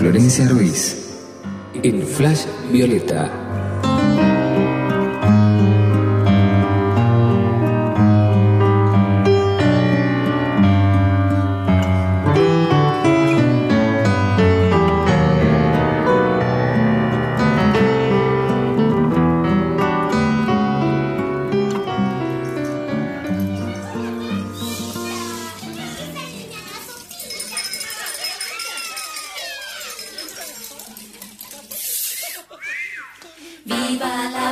Florencia Ruiz en Flash Violeta. Viva la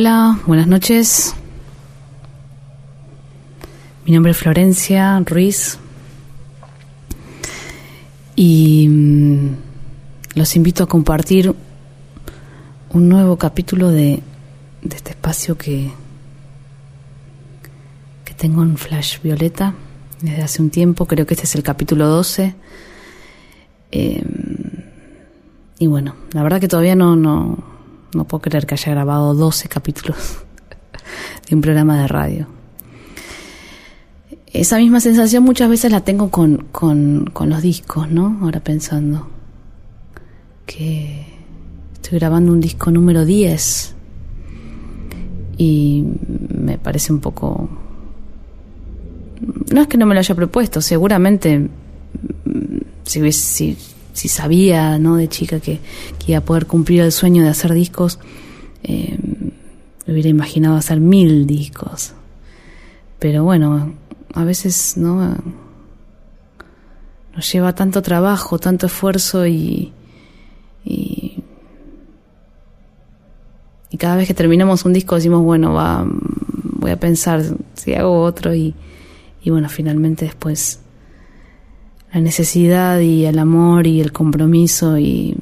Hola, buenas noches. Mi nombre es Florencia Ruiz. y mm, los invito a compartir un nuevo capítulo de, este espacio que, que tengo en Flash Violeta desde hace un tiempo, creo que este es el capítulo 12. Eh, y bueno, la verdad que todavía no, no, no puedo creer que haya grabado 12 capítulos de un programa de radio. Esa misma sensación muchas veces la tengo con, con, con los discos, ¿no? Ahora pensando que estoy grabando un disco número 10 y me parece un poco... No es que no me lo haya propuesto, seguramente mm, si, si, si sabía ¿no? de chica que, que, iba a poder cumplir el sueño de hacer discos, eh, hubiera imaginado hacer mil discos. Pero bueno, a veces no nos lleva tanto trabajo, tanto esfuerzo y, y, y, cada vez que terminamos un disco decimos, bueno, va, voy a pensar si hago otro y, y bueno, finalmente después la necesidad y el amor y el compromiso y,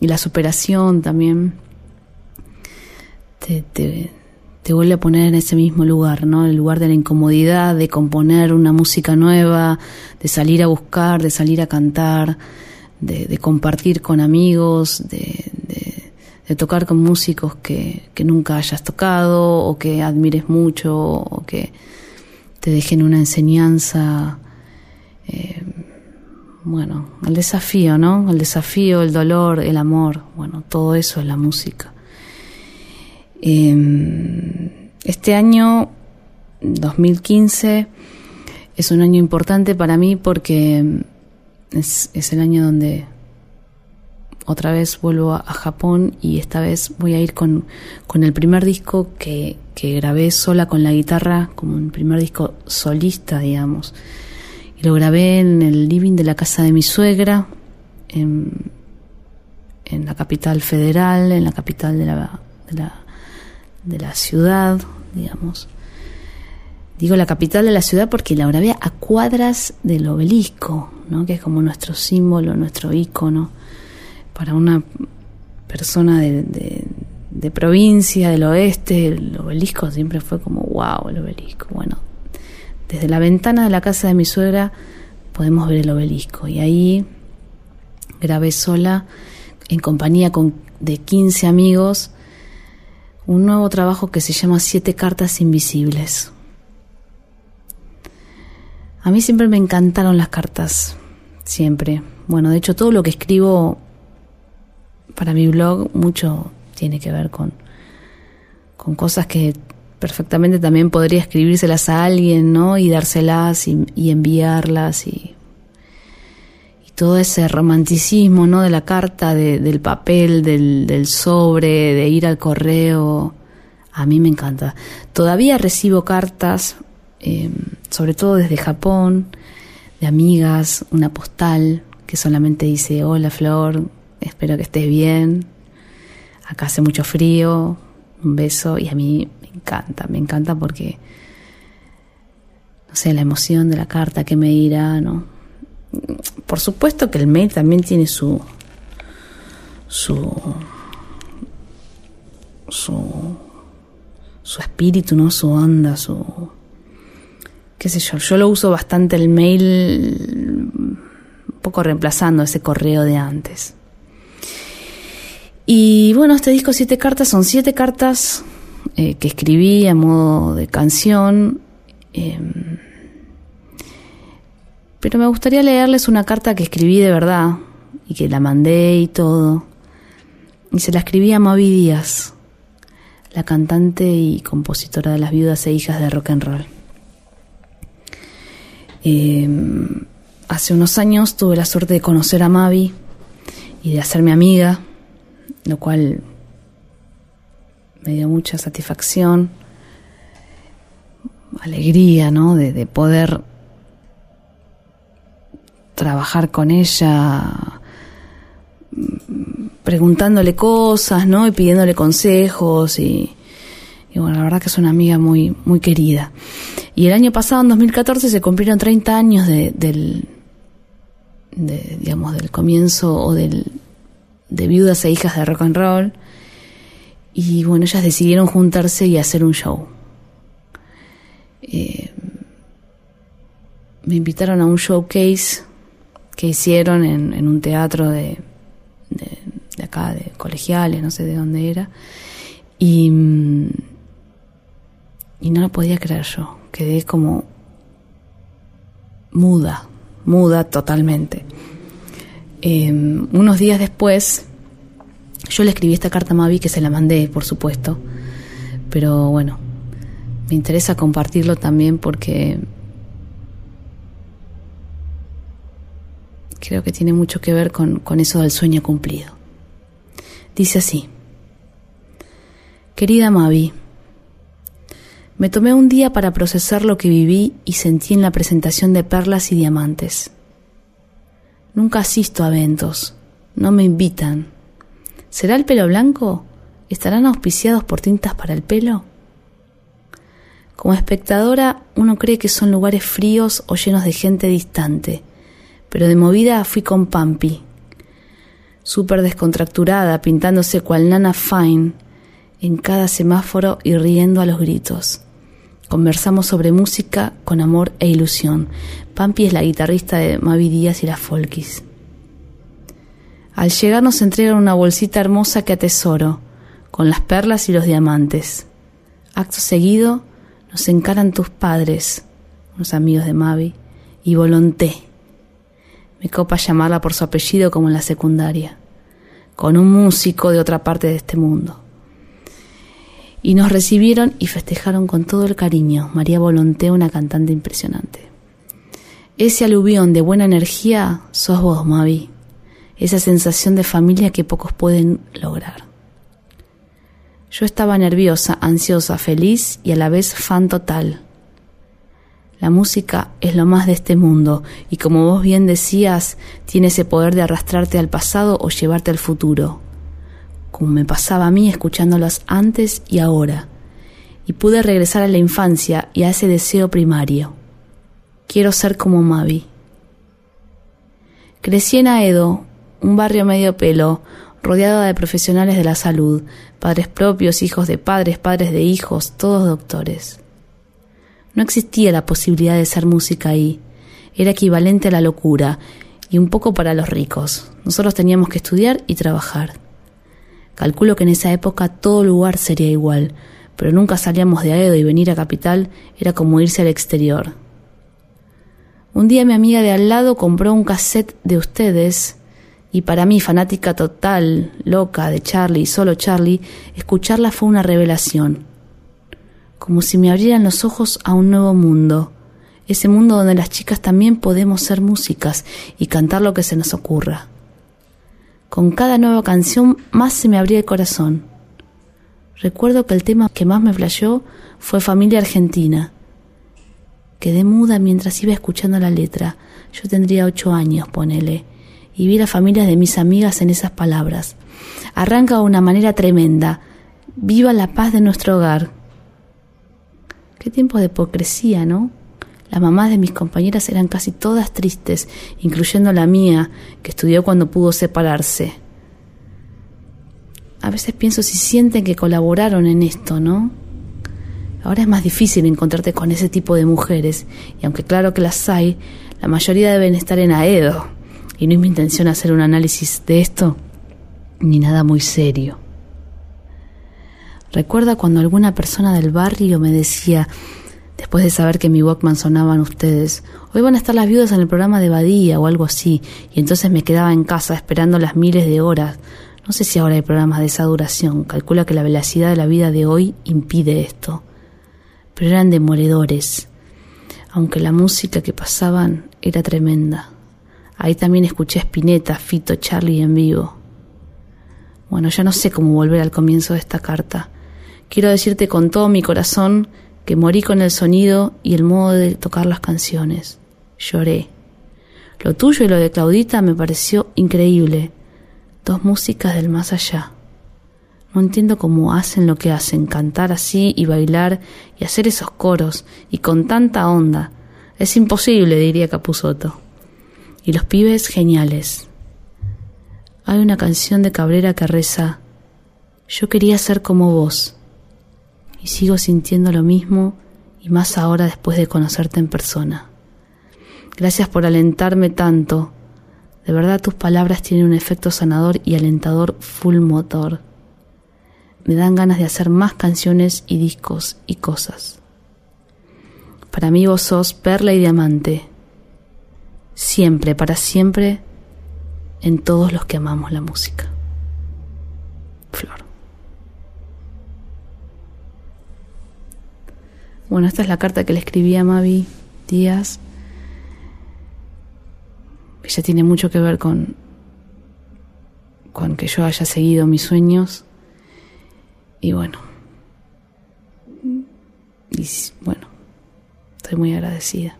la superación también te, te, vuelve a poner en ese mismo lugar, ¿no? El lugar de la incomodidad, de componer una música nueva, de salir a buscar, de salir a cantar, de, compartir con amigos, de tocar con músicos que, que, nunca hayas tocado o que admires mucho o que te dejen una enseñanza. Bueno, el desafío, ¿no? El desafío, el dolor, el amor, bueno, todo eso es la música. Eh, este año, 2015, es un año importante para mí porque es, es el año donde otra vez vuelvo a, a, Japón y esta vez voy a ir con, con el primer disco que, que, grabé sola con la guitarra, como un primer disco solista, digamos. Lo grabé en el living de la casa de mi suegra, en, en la capital federal, en la capital de la, de la de la ciudad, digamos. Digo la capital de la ciudad porque la grabé a cuadras del obelisco, ¿no? que es como nuestro símbolo, nuestro ícono. Para una persona de, de, de provincia, del oeste, el obelisco siempre fue como, wow, el obelisco. Bueno, desde la ventana de la casa de mi suegra podemos ver el obelisco. Y ahí grabé sola, en compañía con, de 15 amigos, un nuevo trabajo que se llama Siete Cartas Invisibles. A mí siempre me encantaron las cartas, siempre. Bueno, de hecho todo lo que escribo para mi blog mucho tiene que ver con, con cosas que perfectamente también podría escribírselas a alguien, ¿no? Y dárselas y, enviarlas y todo ese romanticismo, ¿no? De la carta, de, del papel, del, sobre, de ir al correo, a mí me encanta. Todavía recibo cartas, eh, sobre todo desde Japón, de amigas, una postal que solamente dice, hola Flor, espero que estés bien, acá hace mucho frío, un beso, y a mí encanta, me encanta porque, no sé, la emoción de la carta que me dirá, ¿no? por supuesto que el mail también tiene su su su su espíritu, ¿no? Su onda, su qué sé yo. Yo lo uso bastante el mail un poco reemplazando ese correo de antes. Y bueno, este disco Siete Cartas son siete cartas eh, que escribí a modo de canción. Eh, pero me gustaría leerles una carta que escribí de verdad y que la mandé y todo. Y se la escribí a Mavi Díaz, la cantante y compositora de las viudas e hijas de rock and roll. Eh, hace unos años tuve la suerte de conocer a Mavi y de hacerme amiga, lo cual me dio mucha satisfacción, alegría, ¿no? De, de poder trabajar con ella preguntándole cosas, ¿no? Y pidiéndole consejos y, y, bueno, la verdad que es una amiga muy, muy querida. Y el año pasado, en 2014, se cumplieron 30 años de, del, de, digamos, del comienzo o del, de viudas e hijas de rock and roll. Y bueno, ellas decidieron juntarse y hacer un show. Eh, me invitaron a un showcase que hicieron en, un teatro de, de, acá, de colegiales, no sé de dónde era. Y, y no lo podía creer yo. Quedé como muda, muda totalmente. Em, unos días después, yo le escribí esta carta a Mavi que se la mandé, por supuesto. Pero bueno, me interesa compartirlo también porque creo que tiene mucho que ver con, con eso del sueño cumplido. Dice así, querida Mavi, me tomé un día para procesar lo que viví y sentí en la presentación de perlas y diamantes. Nunca asisto a eventos, no me invitan. ¿Será el pelo blanco? ¿Estarán auspiciados por tintas para el pelo? Como espectadora, uno cree que son lugares fríos o llenos de gente distante, pero de movida fui con Pampi, súper descontracturada, pintándose cual nana fine en cada semáforo y riendo a los gritos. Conversamos sobre música con amor e ilusión. Pampi es la guitarrista de Mavi Díaz y las Folkis. Al llegar nos entregan una bolsita hermosa que atesoro, con las perlas y los diamantes. Acto seguido nos encaran tus padres, unos amigos de Mavi, y Volonté. Me copa llamarla por su apellido como en la secundaria, con un músico de otra parte de este mundo y nos recibieron y festejaron con todo el cariño. María Volonté, una cantante impresionante. Ese aluvión de buena energía sos vos, Mavi. Esa sensación de familia que pocos pueden lograr. Yo estaba nerviosa, ansiosa, feliz y a la vez fan total. La música es lo más de este mundo y como vos bien decías, tiene ese poder de arrastrarte al pasado o llevarte al futuro como me pasaba a mí escuchándolas antes y ahora, y pude regresar a la infancia y a ese deseo primario. Quiero ser como Mavi. Crecí en Aedo, un barrio medio pelo, rodeado de profesionales de la salud, padres propios, hijos de padres, padres de hijos, todos doctores. No existía la posibilidad de ser música ahí. Era equivalente a la locura y un poco para los ricos. Nosotros teníamos que estudiar y trabajar. Calculo que en esa época todo lugar sería igual, pero nunca salíamos de Aedo y venir a Capital era como irse al exterior. Un día mi amiga de al lado compró un cassette de ustedes y para mí, fanática total, loca de Charlie, solo Charlie, escucharla fue una revelación. Como si me abrieran los ojos a un nuevo mundo, ese mundo donde las chicas también podemos ser músicas y cantar lo que se nos ocurra. Con cada nueva canción más se me abría el corazón. Recuerdo que el tema que más me flasheó fue Familia Argentina. Quedé muda mientras iba escuchando la letra. Yo tendría ocho años, ponele, y vi las familias de mis amigas en esas palabras. Arranca de una manera tremenda. Viva la paz de nuestro hogar. Qué tiempo de hipocresía, ¿no? Las mamás de mis compañeras eran casi todas tristes, incluyendo la mía, que estudió cuando pudo separarse. A veces pienso si sienten que colaboraron en esto, ¿no? Ahora es más difícil encontrarte con ese tipo de mujeres, y aunque claro que las hay, la mayoría deben estar en Aedo, y no es mi intención hacer un análisis de esto, ni nada muy serio. Recuerda cuando alguna persona del barrio me decía, después de saber que mi Walkman sonaban ustedes. Hoy van a estar las viudas en el programa de Badía o algo así, y entonces me quedaba en casa esperando las miles de horas. No sé si ahora hay programas de esa duración, calcula que la velocidad de la vida de hoy impide esto. Pero eran demoledores, aunque la música que pasaban era tremenda. Ahí también escuché a Spinetta, Fito, Charlie en vivo. Bueno, ya no sé cómo volver al comienzo de esta carta. Quiero decirte con todo mi corazón que morí con el sonido y el modo de tocar las canciones. Lloré. Lo tuyo y lo de Claudita me pareció increíble. Dos músicas del más allá. No entiendo cómo hacen lo que hacen, cantar así y bailar y hacer esos coros y con tanta onda. Es imposible, diría Capusoto. Y los pibes geniales. Hay una canción de Cabrera que reza, yo quería ser como vos, y sigo sintiendo lo mismo y más ahora después de conocerte en persona. Gracias por alentarme tanto. De verdad tus palabras tienen un efecto sanador y alentador full motor. Me dan ganas de hacer más canciones y discos y cosas. Para mí vos sos perla y diamante. Siempre, para siempre, en todos los que amamos la música. Flor. Bueno, esta es la carta que le escribí a Mavi Díaz. Ella tiene mucho que ver con, con que yo haya seguido mis sueños. Y bueno. Y bueno, estoy muy agradecida.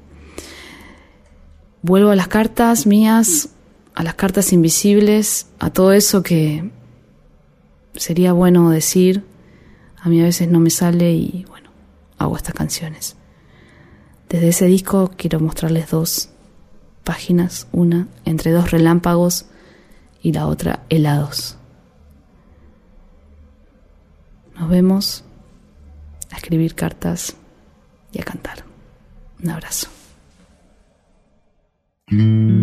Vuelvo a las cartas mías, a las cartas invisibles, a todo eso que sería bueno decir. A mí a veces no me sale y bueno hago estas canciones. Desde ese disco quiero mostrarles dos páginas, una entre dos relámpagos y la otra helados. Nos vemos a escribir cartas y a cantar. Un abrazo. De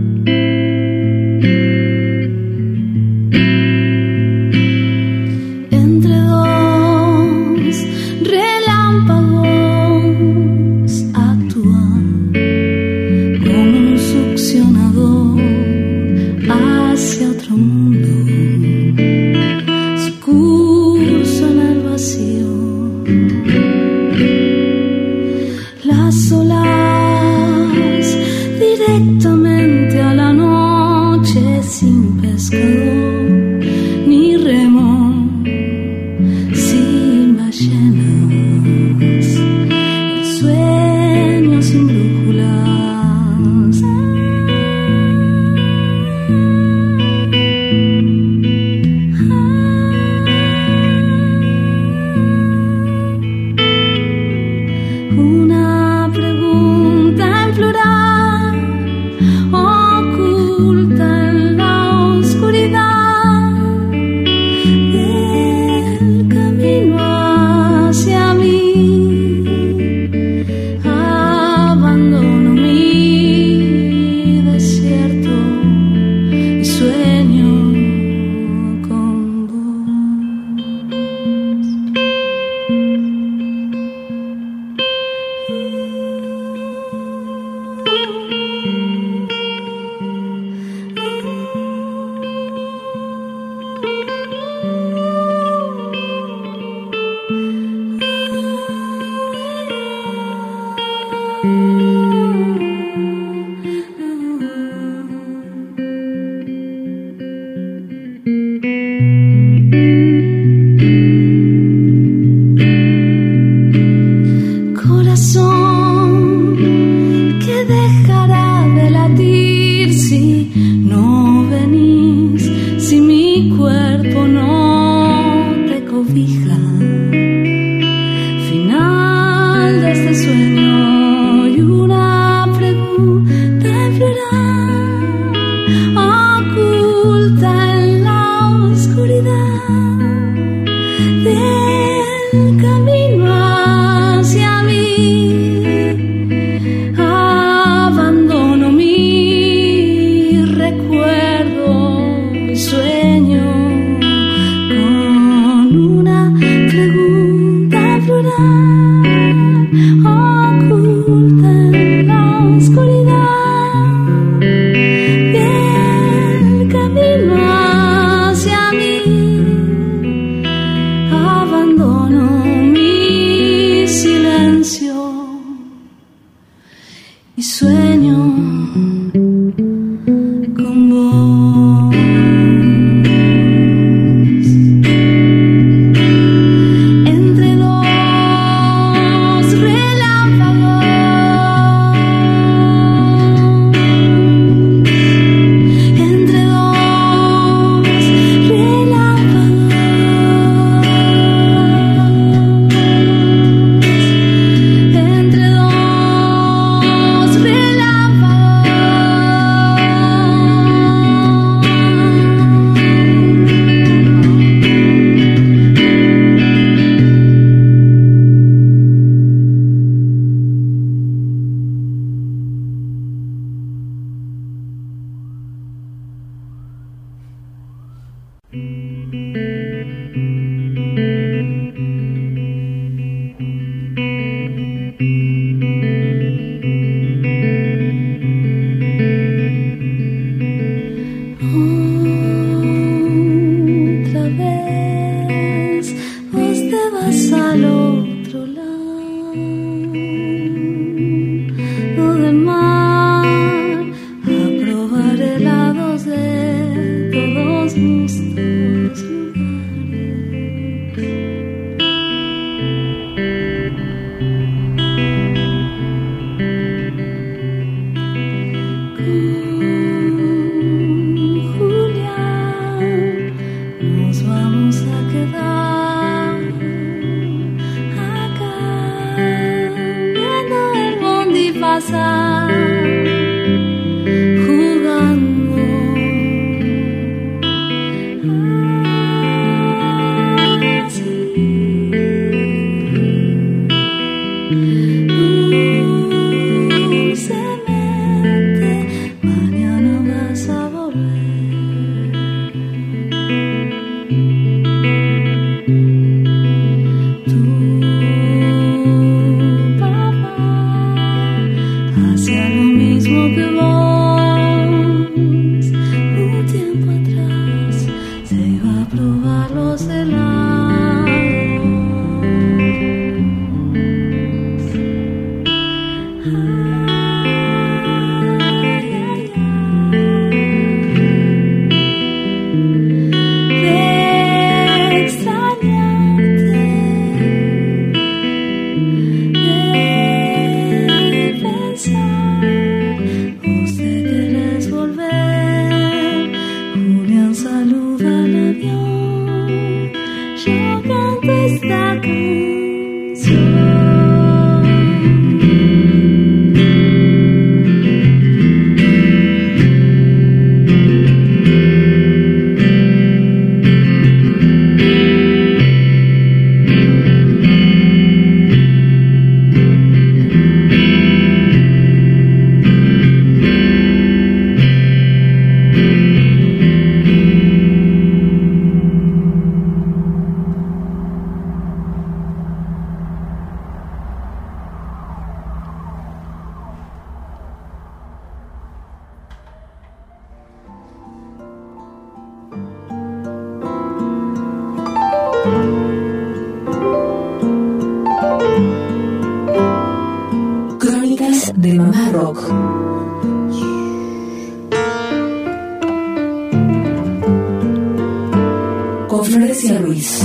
Florencia Ruiz.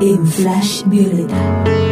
En Flash Violeta.